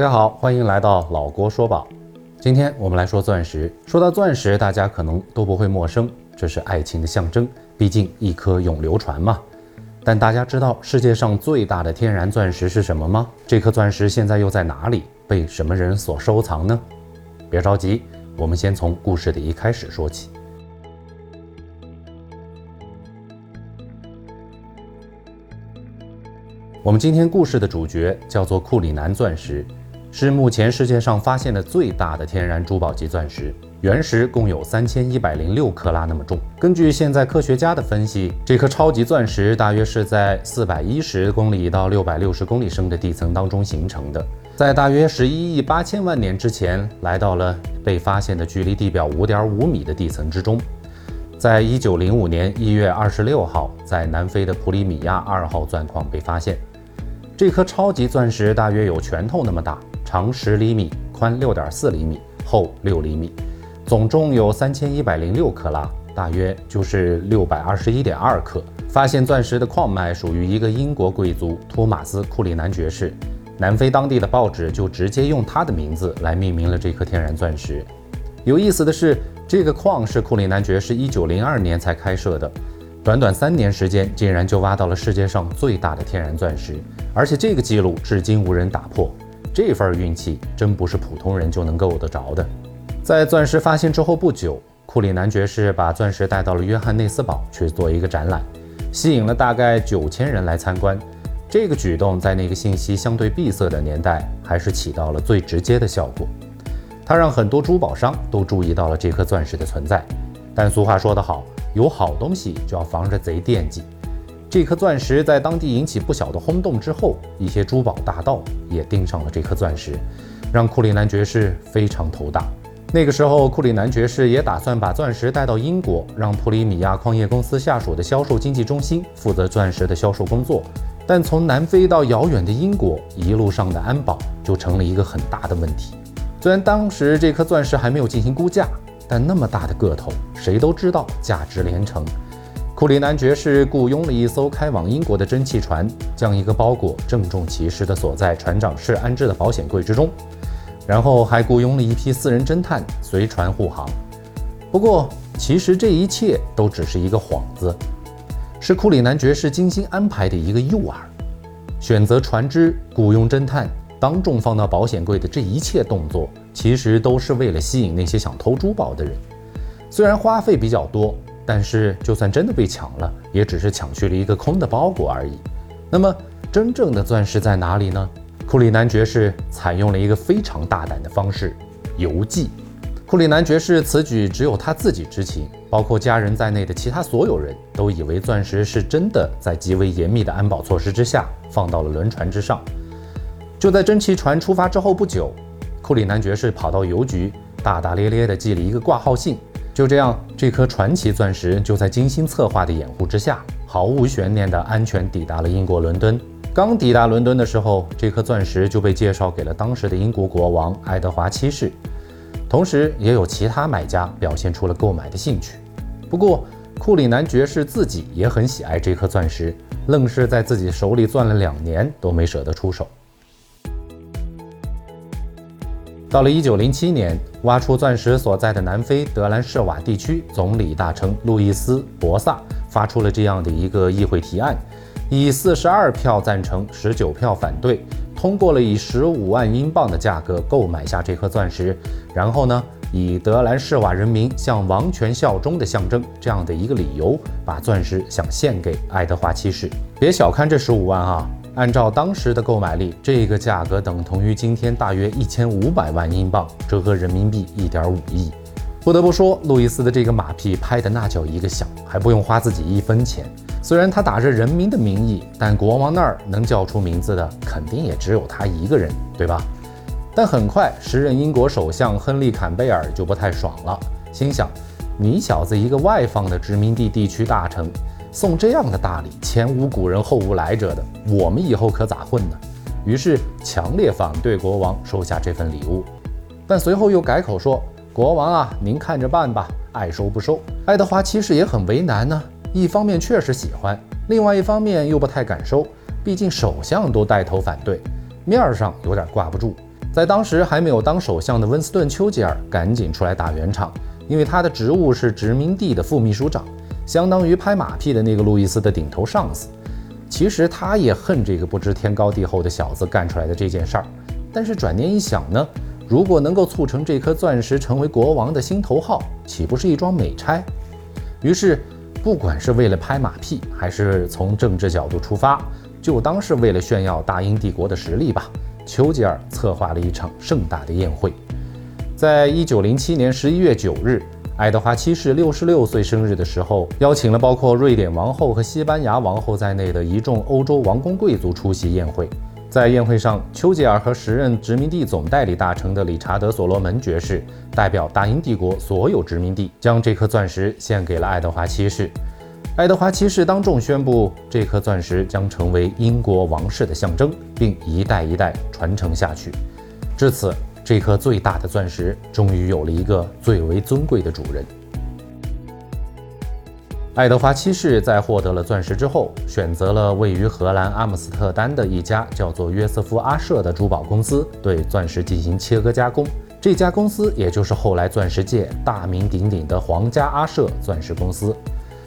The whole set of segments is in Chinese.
大家好，欢迎来到老郭说宝。今天我们来说钻石。说到钻石，大家可能都不会陌生，这是爱情的象征，毕竟一颗永流传嘛。但大家知道世界上最大的天然钻石是什么吗？这颗钻石现在又在哪里，被什么人所收藏呢？别着急，我们先从故事的一开始说起。我们今天故事的主角叫做库里南钻石，是目前世界上发现的最大的天然珠宝级钻石。原石共有三千一百零六克拉那么重。根据现在科学家的分析，这颗超级钻石大约是在四百一十公里到六百六十公里深的地层当中形成的，在大约十一亿八千万年之前，来到了被发现的距离地表五点五米的地层之中。在一九零五年一月二十六号，在南非的普里米亚二号钻矿被发现。这颗超级钻石大约有拳头那么大，长十厘米，宽六点四厘米，厚六厘米，总重有三千一百零六克拉，大约就是六百二十一点二克。发现钻石的矿脉属于一个英国贵族托马斯·库里南爵士，南非当地的报纸就直接用他的名字来命名了这颗天然钻石。有意思的是，这个矿是库里南爵士一九零二年才开设的。短短三年时间，竟然就挖到了世界上最大的天然钻石，而且这个记录至今无人打破。这份运气真不是普通人就能够得着的。在钻石发现之后不久，库里南爵士把钻石带到了约翰内斯堡去做一个展览，吸引了大概九千人来参观。这个举动在那个信息相对闭塞的年代，还是起到了最直接的效果。它让很多珠宝商都注意到了这颗钻石的存在。但俗话说得好。有好东西就要防着贼惦记。这颗钻石在当地引起不小的轰动之后，一些珠宝大盗也盯上了这颗钻石，让库里南爵士非常头大。那个时候，库里南爵士也打算把钻石带到英国，让普里米亚矿业公司下属的销售经纪中心负责钻石的销售工作。但从南非到遥远的英国，一路上的安保就成了一个很大的问题。虽然当时这颗钻石还没有进行估价。但那么大的个头，谁都知道价值连城。库里南爵士雇佣了一艘开往英国的蒸汽船，将一个包裹郑重其事地锁在船长室安置的保险柜之中，然后还雇佣了一批私人侦探随船护航。不过，其实这一切都只是一个幌子，是库里南爵士精心安排的一个诱饵。选择船只、雇佣侦探、当众放到保险柜的这一切动作。其实都是为了吸引那些想偷珠宝的人，虽然花费比较多，但是就算真的被抢了，也只是抢去了一个空的包裹而已。那么，真正的钻石在哪里呢？库里南爵士采用了一个非常大胆的方式——邮寄。库里南爵士此举只有他自己知情，包括家人在内的其他所有人都以为钻石是真的在极为严密的安保措施之下放到了轮船之上。就在蒸汽船出发之后不久。库里南爵士跑到邮局，大大咧咧地寄了一个挂号信。就这样，这颗传奇钻石就在精心策划的掩护之下，毫无悬念地安全抵达了英国伦敦。刚抵达伦敦的时候，这颗钻石就被介绍给了当时的英国国王爱德华七世，同时也有其他买家表现出了购买的兴趣。不过，库里南爵士自己也很喜爱这颗钻石，愣是在自己手里攥了两年都没舍得出手。到了一九零七年，挖出钻石所在的南非德兰士瓦地区总理大臣路易斯·博萨发出了这样的一个议会提案，以四十二票赞成、十九票反对，通过了以十五万英镑的价格购买下这颗钻石，然后呢，以德兰士瓦人民向王权效忠的象征这样的一个理由，把钻石想献给爱德华七世。别小看这十五万啊！按照当时的购买力，这个价格等同于今天大约一千五百万英镑，折合人民币一点五亿。不得不说，路易斯的这个马屁拍的那叫一个响，还不用花自己一分钱。虽然他打着人民的名义，但国王那儿能叫出名字的，肯定也只有他一个人，对吧？但很快，时任英国首相亨利·坎贝尔就不太爽了，心想：你小子一个外放的殖民地地区大臣。送这样的大礼，前无古人后无来者的，我们以后可咋混呢？于是强烈反对国王收下这份礼物，但随后又改口说：“国王啊，您看着办吧，爱收不收。”爱德华其实也很为难呢，一方面确实喜欢，另外一方面又不太敢收，毕竟首相都带头反对，面儿上有点挂不住。在当时还没有当首相的温斯顿·丘吉尔赶紧出来打圆场，因为他的职务是殖民地的副秘书长，相当于拍马屁的那个路易斯的顶头上司。其实他也恨这个不知天高地厚的小子干出来的这件事儿，但是转念一想呢，如果能够促成这颗钻石成为国王的心头好，岂不是一桩美差？于是，不管是为了拍马屁，还是从政治角度出发，就当是为了炫耀大英帝国的实力吧。丘吉尔策划了一场盛大的宴会。在一九零七年十一月九日，爱德华七世六十六岁生日的时候，邀请了包括瑞典王后和西班牙王后在内的一众欧洲王公贵族出席宴会。在宴会上，丘吉尔和时任殖民地总代理大臣的理查德·所罗门爵士代表大英帝国所有殖民地，将这颗钻石献给了爱德华七世。爱德华七世当众宣布，这颗钻石将成为英国王室的象征，并一代一代传承下去。至此，这颗最大的钻石终于有了一个最为尊贵的主人。爱德华七世在获得了钻石之后，选择了位于荷兰阿姆斯特丹的一家叫做约瑟夫·阿舍的珠宝公司，对钻石进行切割加工。这家公司也就是后来钻石界大名鼎鼎的皇家阿舍钻石公司。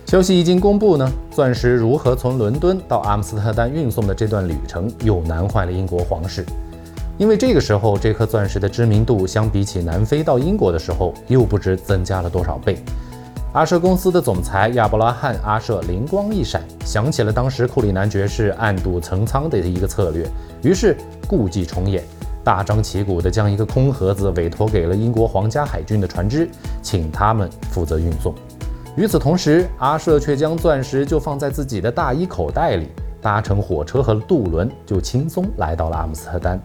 消息一经公布呢，钻石如何从伦敦到阿姆斯特丹运送的这段旅程，又难坏了英国皇室。因为这个时候，这颗钻石的知名度相比起南非到英国的时候，又不知增加了多少倍。阿舍公司的总裁亚伯拉罕·阿舍灵光一闪，想起了当时库里南爵士暗度陈仓的一个策略，于是故伎重演，大张旗鼓地将一个空盒子委托给了英国皇家海军的船只，请他们负责运送。与此同时，阿舍却将钻石就放在自己的大衣口袋里，搭乘火车和渡轮就轻松来到了阿姆斯特丹。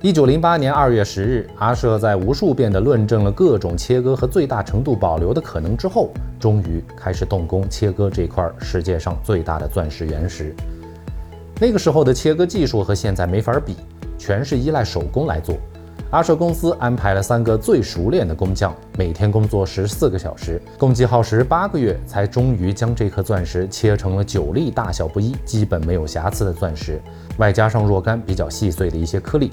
一九零八年二月十日，阿舍在无数遍地论证了各种切割和最大程度保留的可能之后，终于开始动工切割这块世界上最大的钻石原石。那个时候的切割技术和现在没法比，全是依赖手工来做。阿舍公司安排了三个最熟练的工匠，每天工作十四个小时，共计耗时八个月，才终于将这颗钻石切成了九粒大小不一、基本没有瑕疵的钻石，外加上若干比较细碎的一些颗粒。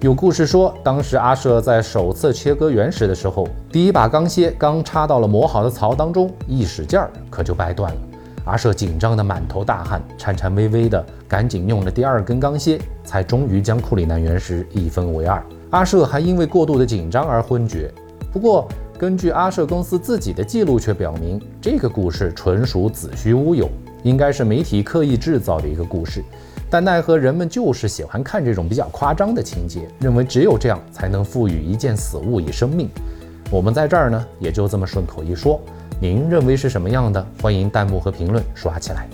有故事说，当时阿舍在首次切割原石的时候，第一把钢楔刚插到了磨好的槽当中，一使劲儿可就掰断了。阿舍紧张的满头大汗，颤颤巍巍的赶紧用了第二根钢楔，才终于将库里南原石一分为二。阿舍还因为过度的紧张而昏厥。不过，根据阿舍公司自己的记录却表明，这个故事纯属子虚乌有，应该是媒体刻意制造的一个故事。但奈何人们就是喜欢看这种比较夸张的情节，认为只有这样才能赋予一件死物以生命。我们在这儿呢，也就这么顺口一说。您认为是什么样的？欢迎弹幕和评论刷起来。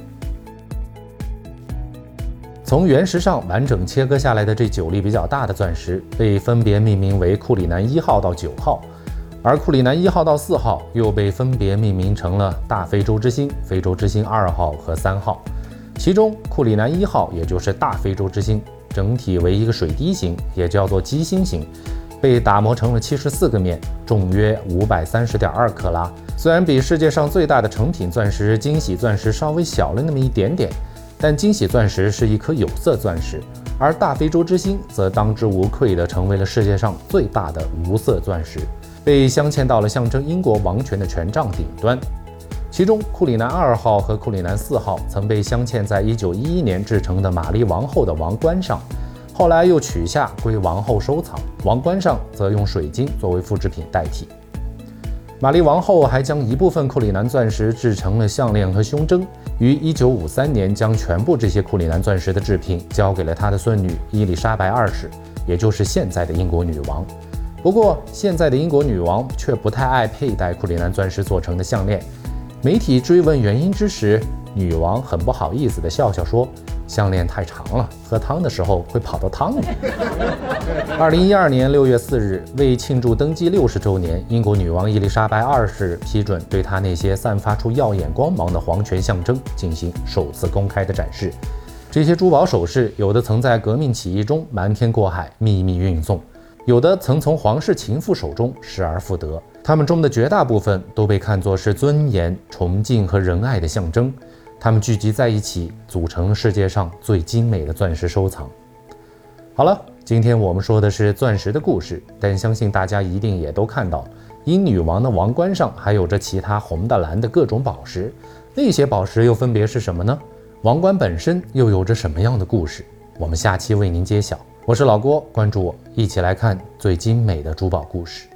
从原石上完整切割下来的这九粒比较大的钻石，被分别命名为库里南一号到九号，而库里南一号到四号又被分别命名成了大非洲之星、非洲之星二号和三号。其中，库里南一号，也就是大非洲之星，整体为一个水滴形，也叫做鸡心形，被打磨成了七十四个面，重约五百三十点二克拉。虽然比世界上最大的成品钻石惊喜钻石稍微小了那么一点点，但惊喜钻石是一颗有色钻石，而大非洲之星则当之无愧地成为了世界上最大的无色钻石，被镶嵌到了象征英国王权的权杖顶端。其中，库里南二号和库里南四号曾被镶嵌在一九一一年制成的玛丽王后的王冠上，后来又取下归王后收藏。王冠上则用水晶作为复制品代替。玛丽王后还将一部分库里南钻石制成了项链和胸针，于一九五三年将全部这些库里南钻石的制品交给了她的孙女伊丽莎白二世，也就是现在的英国女王。不过，现在的英国女王却不太爱佩戴库里南钻石做成的项链。媒体追问原因之时，女王很不好意思地笑笑说：“项链太长了，喝汤的时候会跑到汤里。”二零一二年六月四日，为庆祝登基六十周年，英国女王伊丽莎白二世批准对她那些散发出耀眼光芒的皇权象征进行首次公开的展示。这些珠宝首饰，有的曾在革命起义中瞒天过海秘密运送，有的曾从皇室情妇手中失而复得。他们中的绝大部分都被看作是尊严、崇敬和仁爱的象征，它们聚集在一起，组成世界上最精美的钻石收藏。好了，今天我们说的是钻石的故事，但相信大家一定也都看到，英女王的王冠上还有着其他红的、蓝的各种宝石，那些宝石又分别是什么呢？王冠本身又有着什么样的故事？我们下期为您揭晓。我是老郭，关注我，一起来看最精美的珠宝故事。